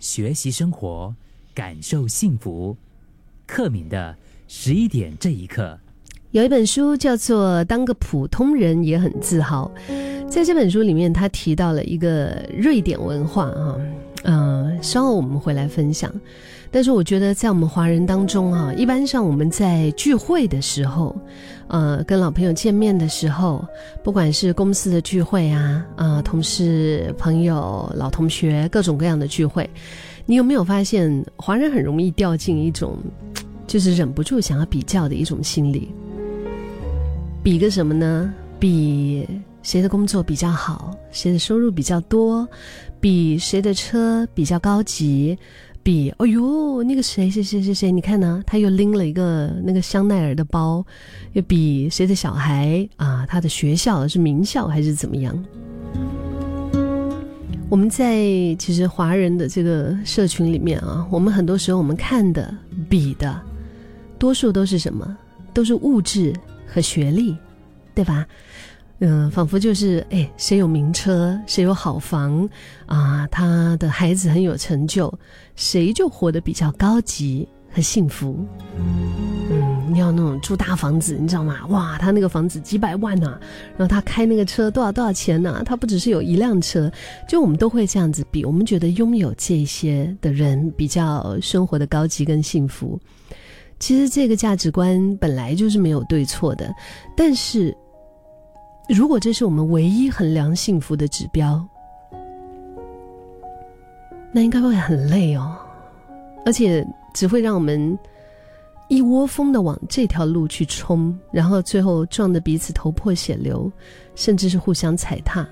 学习生活，感受幸福。克敏的十一点这一刻，有一本书叫做《当个普通人也很自豪》。在这本书里面，他提到了一个瑞典文化啊，嗯，稍后我们会来分享。但是我觉得，在我们华人当中啊，一般上我们在聚会的时候，呃，跟老朋友见面的时候，不管是公司的聚会啊，啊，同事、朋友、老同学，各种各样的聚会，你有没有发现，华人很容易掉进一种，就是忍不住想要比较的一种心理？比个什么呢？比谁的工作比较好，谁的收入比较多，比谁的车比较高级。比，哎呦，那个谁谁谁谁谁，你看呢？他又拎了一个那个香奈儿的包，又比谁的小孩啊？他的学校是名校还是怎么样？我们在其实华人的这个社群里面啊，我们很多时候我们看的比的，多数都是什么？都是物质和学历，对吧？嗯，仿佛就是哎，谁有名车，谁有好房啊？他的孩子很有成就，谁就活得比较高级和幸福。嗯，你要那种住大房子，你知道吗？哇，他那个房子几百万呢，然后他开那个车多少多少钱呢？他不只是有一辆车，就我们都会这样子比。我们觉得拥有这些的人比较生活的高级跟幸福。其实这个价值观本来就是没有对错的，但是。如果这是我们唯一衡量幸福的指标，那应该会很累哦，而且只会让我们一窝蜂的往这条路去冲，然后最后撞得彼此头破血流，甚至是互相踩踏。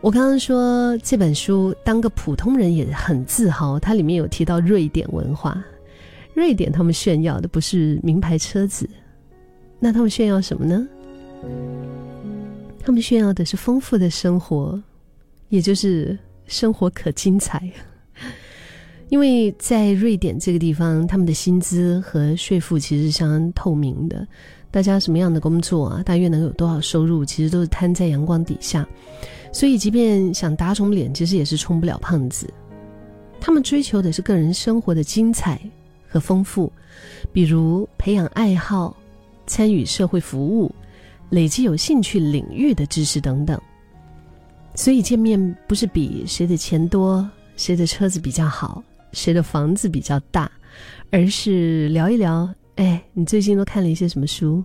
我刚刚说这本书，当个普通人也很自豪，它里面有提到瑞典文化，瑞典他们炫耀的不是名牌车子，那他们炫耀什么呢？他们炫耀的是丰富的生活，也就是生活可精彩。因为在瑞典这个地方，他们的薪资和税负其实是相当透明的，大家什么样的工作啊，大约能有多少收入，其实都是摊在阳光底下。所以，即便想打肿脸，其实也是充不了胖子。他们追求的是个人生活的精彩和丰富，比如培养爱好、参与社会服务。累积有兴趣领域的知识等等，所以见面不是比谁的钱多、谁的车子比较好、谁的房子比较大，而是聊一聊。哎，你最近都看了一些什么书？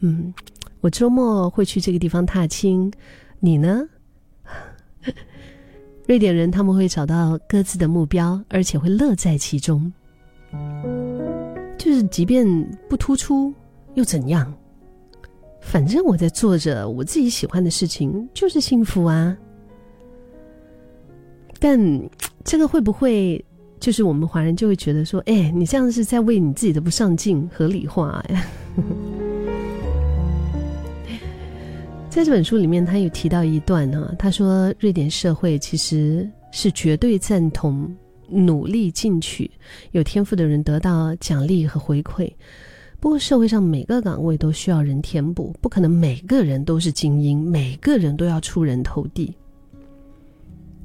嗯，我周末会去这个地方踏青，你呢？瑞典人他们会找到各自的目标，而且会乐在其中。就是即便不突出又怎样？反正我在做着我自己喜欢的事情，就是幸福啊。但 这个会不会就是我们华人就会觉得说，哎，你这样是在为你自己的不上进合理化呀？在这本书里面，他有提到一段哈，他说，瑞典社会其实是绝对赞同努力进取、有天赋的人得到奖励和回馈。不过，社会上每个岗位都需要人填补，不可能每个人都是精英，每个人都要出人头地。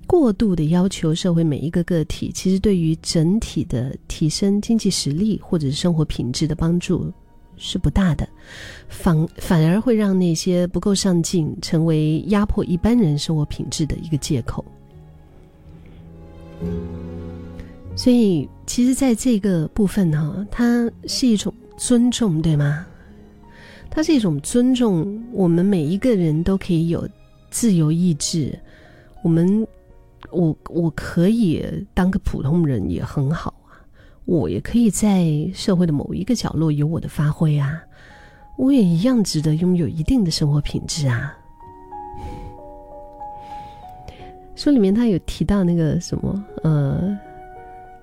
过度的要求社会每一个个体，其实对于整体的提升经济实力或者是生活品质的帮助是不大的，反反而会让那些不够上进，成为压迫一般人生活品质的一个借口。所以，其实，在这个部分哈，它是一种。尊重对吗？它是一种尊重，我们每一个人都可以有自由意志。我们，我我可以当个普通人也很好啊，我也可以在社会的某一个角落有我的发挥啊，我也一样值得拥有一定的生活品质啊。书里面他有提到那个什么，呃，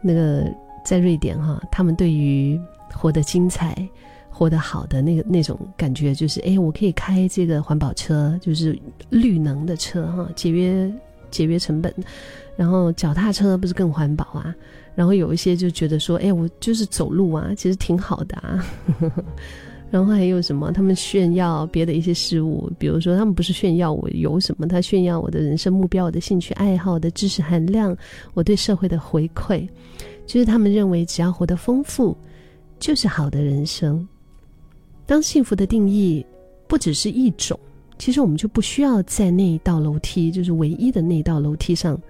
那个在瑞典哈，他们对于。活得精彩，活得好的那个那种感觉，就是哎，我可以开这个环保车，就是绿能的车哈，节约节约成本。然后脚踏车不是更环保啊？然后有一些就觉得说，哎，我就是走路啊，其实挺好的啊。然后还有什么？他们炫耀别的一些事物，比如说，他们不是炫耀我有什么，他炫耀我的人生目标、我的兴趣爱好、我的知识含量、我对社会的回馈，就是他们认为只要活得丰富，就是好的人生。当幸福的定义不只是一种，其实我们就不需要在那一道楼梯，就是唯一的那道楼梯上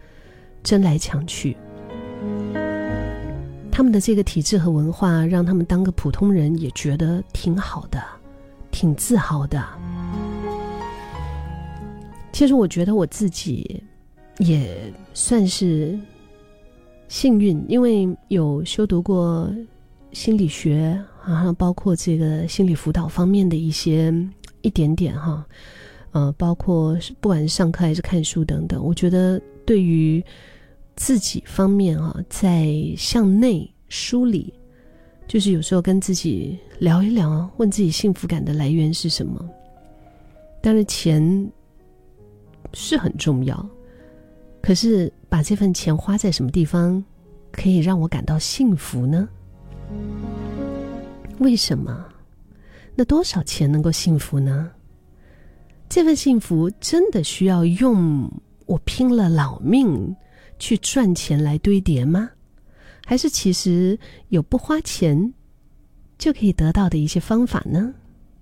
争来抢去。他们的这个体制和文化，让他们当个普通人也觉得挺好的，挺自豪的。其实我觉得我自己也算是幸运，因为有修读过心理学，然后包括这个心理辅导方面的一些一点点哈，呃，包括不管是上课还是看书等等，我觉得对于。自己方面啊，在向内梳理，就是有时候跟自己聊一聊，问自己幸福感的来源是什么。当然，钱是很重要，可是把这份钱花在什么地方，可以让我感到幸福呢？为什么？那多少钱能够幸福呢？这份幸福真的需要用我拼了老命？去赚钱来堆叠吗？还是其实有不花钱就可以得到的一些方法呢？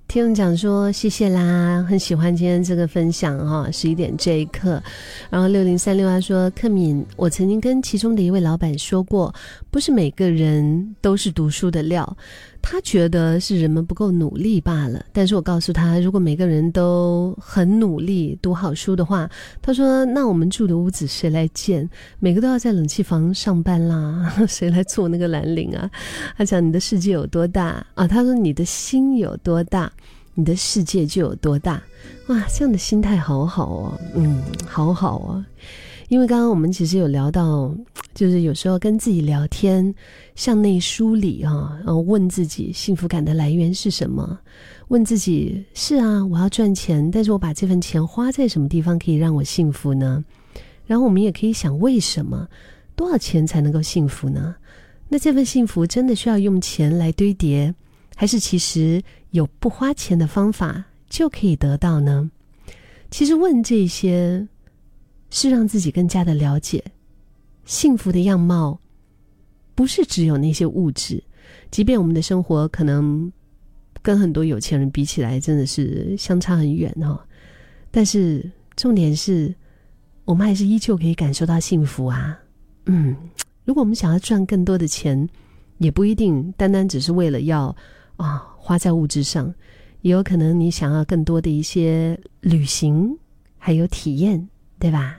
听人讲说谢谢啦，很喜欢今天这个分享哈，十一点这一刻。然后六零三六他说：“克敏，我曾经跟其中的一位老板说过，不是每个人都是读书的料。”他觉得是人们不够努力罢了，但是我告诉他，如果每个人都很努力读好书的话，他说那我们住的屋子谁来建？每个都要在冷气房上班啦，谁来做那个蓝领啊？他讲你的世界有多大啊？他说你的心有多大，你的世界就有多大。哇，这样的心态好好哦，嗯，好好哦。因为刚刚我们其实有聊到，就是有时候跟自己聊天，向内梳理啊，然后问自己幸福感的来源是什么？问自己是啊，我要赚钱，但是我把这份钱花在什么地方可以让我幸福呢？然后我们也可以想，为什么多少钱才能够幸福呢？那这份幸福真的需要用钱来堆叠，还是其实有不花钱的方法就可以得到呢？其实问这些。是让自己更加的了解幸福的样貌，不是只有那些物质。即便我们的生活可能跟很多有钱人比起来，真的是相差很远哈。但是重点是，我们还是依旧可以感受到幸福啊。嗯，如果我们想要赚更多的钱，也不一定单单只是为了要啊花在物质上，也有可能你想要更多的一些旅行，还有体验。对吧？